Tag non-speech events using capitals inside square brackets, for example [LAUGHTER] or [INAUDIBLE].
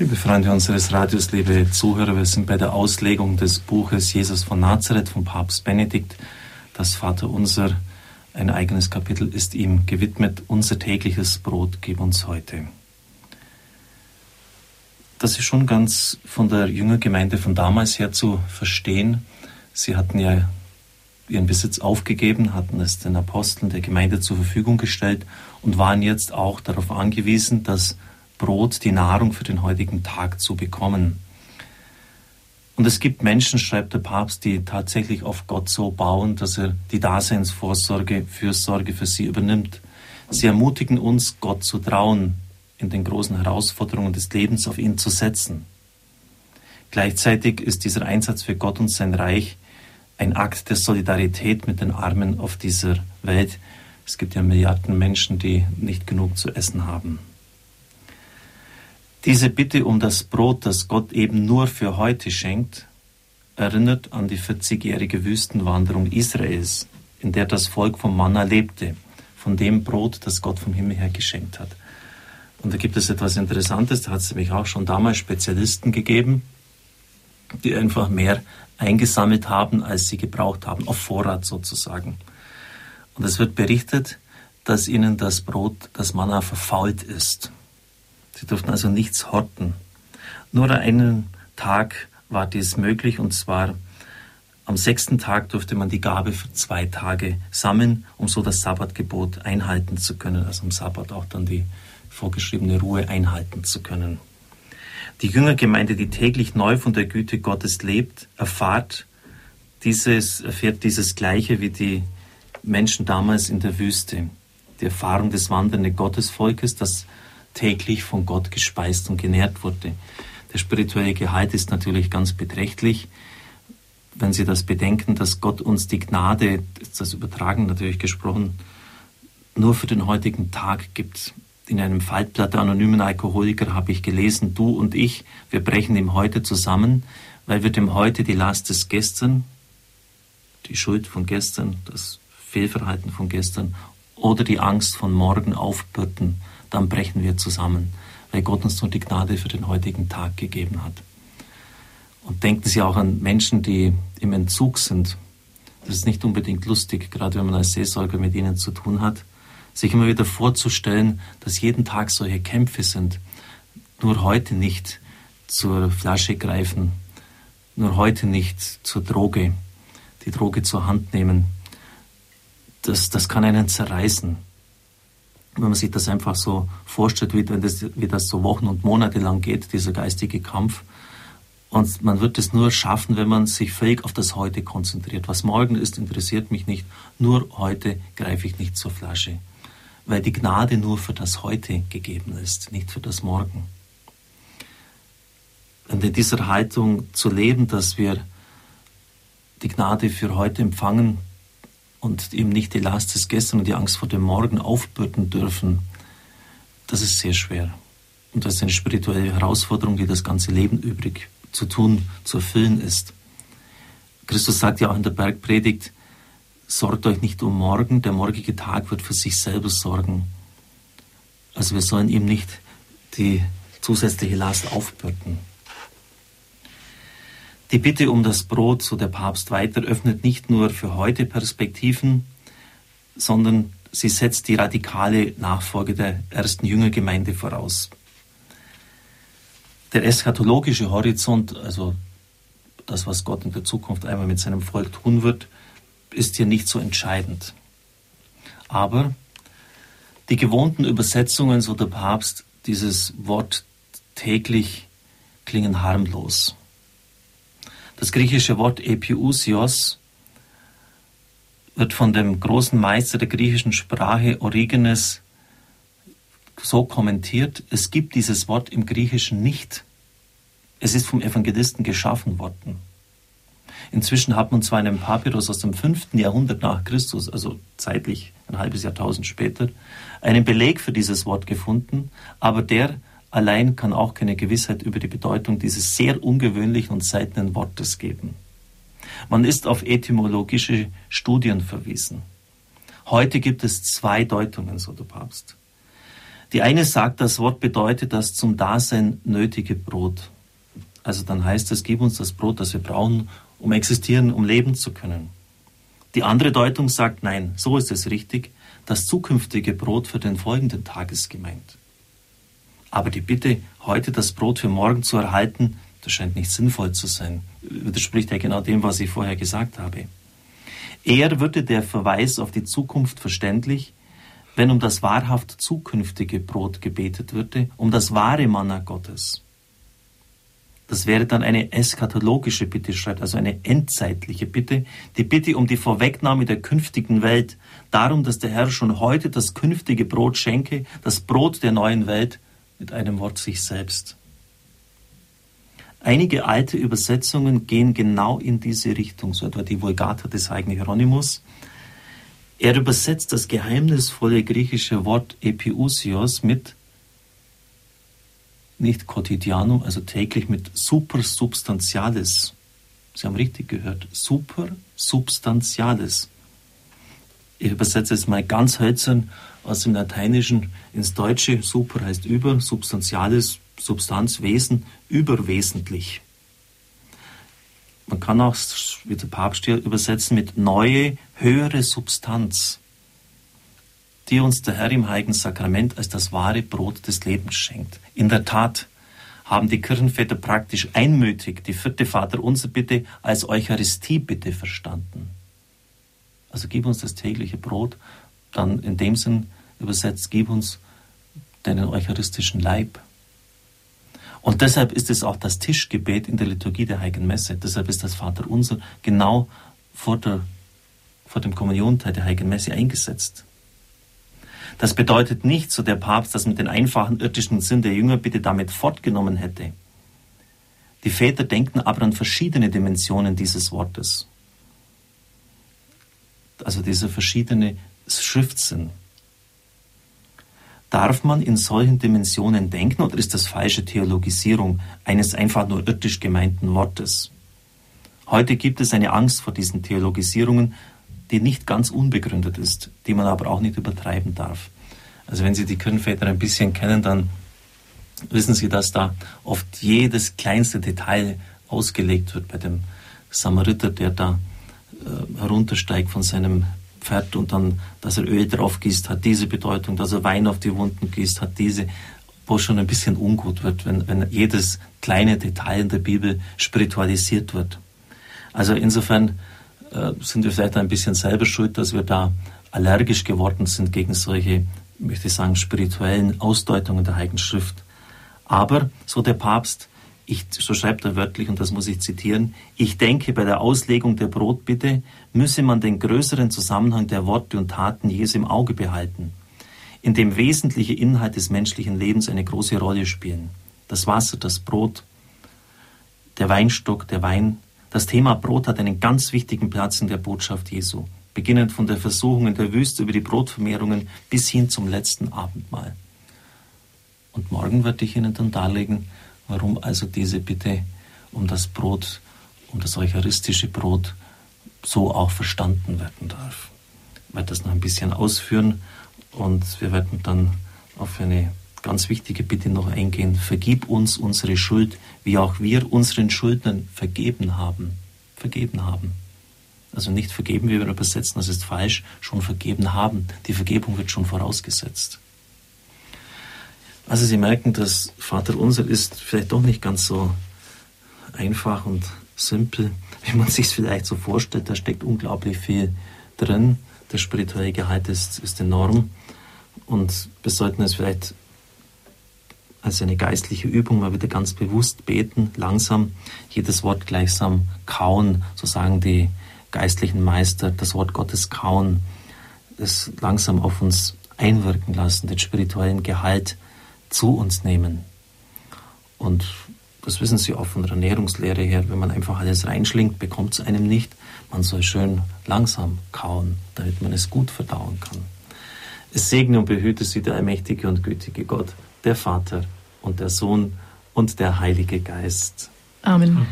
Liebe Freunde unseres Radios, liebe Zuhörer, wir sind bei der Auslegung des Buches Jesus von Nazareth von Papst Benedikt. Das Vater unser, ein eigenes Kapitel ist ihm gewidmet. Unser tägliches Brot gib uns heute. Das ist schon ganz von der Jüngergemeinde von damals her zu verstehen. Sie hatten ja ihren Besitz aufgegeben, hatten es den Aposteln der Gemeinde zur Verfügung gestellt und waren jetzt auch darauf angewiesen, dass Brot, die Nahrung für den heutigen Tag zu bekommen. Und es gibt Menschen, schreibt der Papst, die tatsächlich auf Gott so bauen, dass er die Daseinsvorsorge, Fürsorge für sie übernimmt. Sie ermutigen uns, Gott zu trauen, in den großen Herausforderungen des Lebens auf ihn zu setzen. Gleichzeitig ist dieser Einsatz für Gott und sein Reich ein Akt der Solidarität mit den Armen auf dieser Welt. Es gibt ja Milliarden Menschen, die nicht genug zu essen haben. Diese Bitte um das Brot, das Gott eben nur für heute schenkt, erinnert an die 40-jährige Wüstenwanderung Israels, in der das Volk vom Manna lebte, von dem Brot, das Gott vom Himmel her geschenkt hat. Und da gibt es etwas Interessantes, da hat es nämlich auch schon damals Spezialisten gegeben, die einfach mehr eingesammelt haben, als sie gebraucht haben, auf Vorrat sozusagen. Und es wird berichtet, dass ihnen das Brot, das Manna verfault ist. Sie durften also nichts horten. Nur einen Tag war dies möglich und zwar am sechsten Tag durfte man die Gabe für zwei Tage sammeln, um so das Sabbatgebot einhalten zu können, also am Sabbat auch dann die vorgeschriebene Ruhe einhalten zu können. Die Jüngergemeinde, die täglich neu von der Güte Gottes lebt, erfahrt dieses, erfährt dieses Gleiche wie die Menschen damals in der Wüste. Die Erfahrung des wandernden Gottesvolkes, das täglich von Gott gespeist und genährt wurde. Der spirituelle Gehalt ist natürlich ganz beträchtlich. Wenn Sie das bedenken, dass Gott uns die Gnade, das Übertragen natürlich gesprochen, nur für den heutigen Tag gibt. In einem Faltblatt der anonymen Alkoholiker habe ich gelesen, du und ich, wir brechen im Heute zusammen, weil wir dem Heute die Last des Gestern, die Schuld von gestern, das Fehlverhalten von gestern oder die Angst von morgen aufbürden dann brechen wir zusammen, weil Gott uns nur die Gnade für den heutigen Tag gegeben hat. Und denken Sie auch an Menschen, die im Entzug sind. Das ist nicht unbedingt lustig, gerade wenn man als Seelsorger mit ihnen zu tun hat, sich immer wieder vorzustellen, dass jeden Tag solche Kämpfe sind. Nur heute nicht zur Flasche greifen, nur heute nicht zur Droge, die Droge zur Hand nehmen. Das, das kann einen zerreißen wenn man sich das einfach so vorstellt, wie, das, wie das so Wochen und Monate lang geht, dieser geistige Kampf. Und man wird es nur schaffen, wenn man sich völlig auf das Heute konzentriert. Was morgen ist, interessiert mich nicht. Nur heute greife ich nicht zur Flasche. Weil die Gnade nur für das Heute gegeben ist, nicht für das Morgen. Und in dieser Haltung zu leben, dass wir die Gnade für heute empfangen, und ihm nicht die Last des Gestern und die Angst vor dem Morgen aufbürden dürfen, das ist sehr schwer. Und das ist eine spirituelle Herausforderung, die das ganze Leben übrig zu tun, zu erfüllen ist. Christus sagt ja auch in der Bergpredigt, sorgt euch nicht um morgen, der morgige Tag wird für sich selber sorgen. Also wir sollen ihm nicht die zusätzliche Last aufbürden. Die Bitte um das Brot, so der Papst weiter, öffnet nicht nur für heute Perspektiven, sondern sie setzt die radikale Nachfolge der ersten Jüngergemeinde voraus. Der eschatologische Horizont, also das, was Gott in der Zukunft einmal mit seinem Volk tun wird, ist hier nicht so entscheidend. Aber die gewohnten Übersetzungen, so der Papst, dieses Wort täglich klingen harmlos. Das griechische Wort Epiousios wird von dem großen Meister der griechischen Sprache Origenes so kommentiert, es gibt dieses Wort im Griechischen nicht. Es ist vom Evangelisten geschaffen worden. Inzwischen hat man zwar einen Papyrus aus dem 5. Jahrhundert nach Christus, also zeitlich ein halbes Jahrtausend später, einen Beleg für dieses Wort gefunden, aber der allein kann auch keine Gewissheit über die Bedeutung dieses sehr ungewöhnlichen und seltenen Wortes geben. Man ist auf etymologische Studien verwiesen. Heute gibt es zwei Deutungen, so der Papst. Die eine sagt, das Wort bedeutet das zum Dasein nötige Brot. Also dann heißt es, gib uns das Brot, das wir brauchen, um existieren, um leben zu können. Die andere Deutung sagt, nein, so ist es richtig, das zukünftige Brot für den folgenden Tag ist gemeint. Aber die Bitte, heute das Brot für morgen zu erhalten, das scheint nicht sinnvoll zu sein. Widerspricht ja genau dem, was ich vorher gesagt habe. Eher würde der Verweis auf die Zukunft verständlich, wenn um das wahrhaft zukünftige Brot gebetet würde, um das wahre Manna Gottes. Das wäre dann eine eschatologische Bitte, schreibt also eine endzeitliche Bitte, die Bitte um die Vorwegnahme der künftigen Welt, darum, dass der Herr schon heute das künftige Brot schenke, das Brot der neuen Welt, mit einem Wort sich selbst. Einige alte Übersetzungen gehen genau in diese Richtung, so etwa die Vulgata des heiligen Hieronymus, er übersetzt das geheimnisvolle griechische Wort Epiousios mit nicht quotidianum, also täglich mit supersubstantialis. Sie haben richtig gehört, supersubstantialis. Ich übersetze es mal ganz hölzern aus dem Lateinischen ins Deutsche. Super heißt über, substantialis, Substanz, Wesen, überwesentlich. Man kann auch, wie der Papst hier übersetzen, mit neue, höhere Substanz, die uns der Herr im Heiligen Sakrament als das wahre Brot des Lebens schenkt. In der Tat haben die Kirchenväter praktisch einmütig die vierte Vaterunser Bitte als Eucharistie-Bitte verstanden. Also gib uns das tägliche Brot, dann in dem Sinn übersetzt, gib uns deinen eucharistischen Leib. Und deshalb ist es auch das Tischgebet in der Liturgie der Heiligen Messe. Deshalb ist das Vaterunser genau vor, der, vor dem Kommunionteil der Heiligen Messe eingesetzt. Das bedeutet nicht, so der Papst, dass mit den einfachen irdischen Sinn der Jünger bitte damit fortgenommen hätte. Die Väter denken aber an verschiedene Dimensionen dieses Wortes. Also dieser verschiedene Schriftsinn. Darf man in solchen Dimensionen denken oder ist das falsche Theologisierung eines einfach nur irdisch gemeinten Wortes? Heute gibt es eine Angst vor diesen Theologisierungen, die nicht ganz unbegründet ist, die man aber auch nicht übertreiben darf. Also wenn Sie die Kirchenväter ein bisschen kennen, dann wissen Sie, dass da oft jedes kleinste Detail ausgelegt wird bei dem Samariter, der da heruntersteigt von seinem Pferd und dann, dass er Öl drauf gießt, hat diese Bedeutung, dass er Wein auf die Wunden gießt, hat diese, wo schon ein bisschen ungut wird, wenn, wenn jedes kleine Detail in der Bibel spiritualisiert wird. Also insofern äh, sind wir vielleicht ein bisschen selber schuld, dass wir da allergisch geworden sind gegen solche, möchte ich sagen, spirituellen Ausdeutungen der Heiligen Schrift. Aber, so der Papst, ich, so schreibt er wörtlich, und das muss ich zitieren, ich denke, bei der Auslegung der Brotbitte müsse man den größeren Zusammenhang der Worte und Taten Jesu im Auge behalten, in dem wesentliche Inhalt des menschlichen Lebens eine große Rolle spielen. Das Wasser, das Brot, der Weinstock, der Wein. Das Thema Brot hat einen ganz wichtigen Platz in der Botschaft Jesu, beginnend von der Versuchung in der Wüste über die Brotvermehrungen bis hin zum letzten Abendmahl. Und morgen werde ich Ihnen dann darlegen, warum also diese Bitte um das Brot, um das eucharistische Brot so auch verstanden werden darf. Ich werde das noch ein bisschen ausführen und wir werden dann auf eine ganz wichtige Bitte noch eingehen. Vergib uns unsere Schuld, wie auch wir unseren Schuldnern vergeben haben. Vergeben haben. Also nicht vergeben, wie wir übersetzen, das ist falsch, schon vergeben haben. Die Vergebung wird schon vorausgesetzt. Also Sie merken, das Vaterunser ist vielleicht doch nicht ganz so einfach und simpel, wie man [LAUGHS] sich es vielleicht so vorstellt. Da steckt unglaublich viel drin. Der spirituelle Gehalt ist, ist enorm. Und wir sollten es vielleicht als eine geistliche Übung mal wieder ganz bewusst beten, langsam, jedes Wort gleichsam kauen, so sagen die geistlichen Meister, das Wort Gottes kauen, es langsam auf uns einwirken lassen, den spirituellen Gehalt zu uns nehmen. Und das wissen Sie auch von der Ernährungslehre her, wenn man einfach alles reinschlingt, bekommt es einem nicht. Man soll schön langsam kauen, damit man es gut verdauen kann. Es segne und behüte Sie der allmächtige und gütige Gott, der Vater und der Sohn und der Heilige Geist. Amen.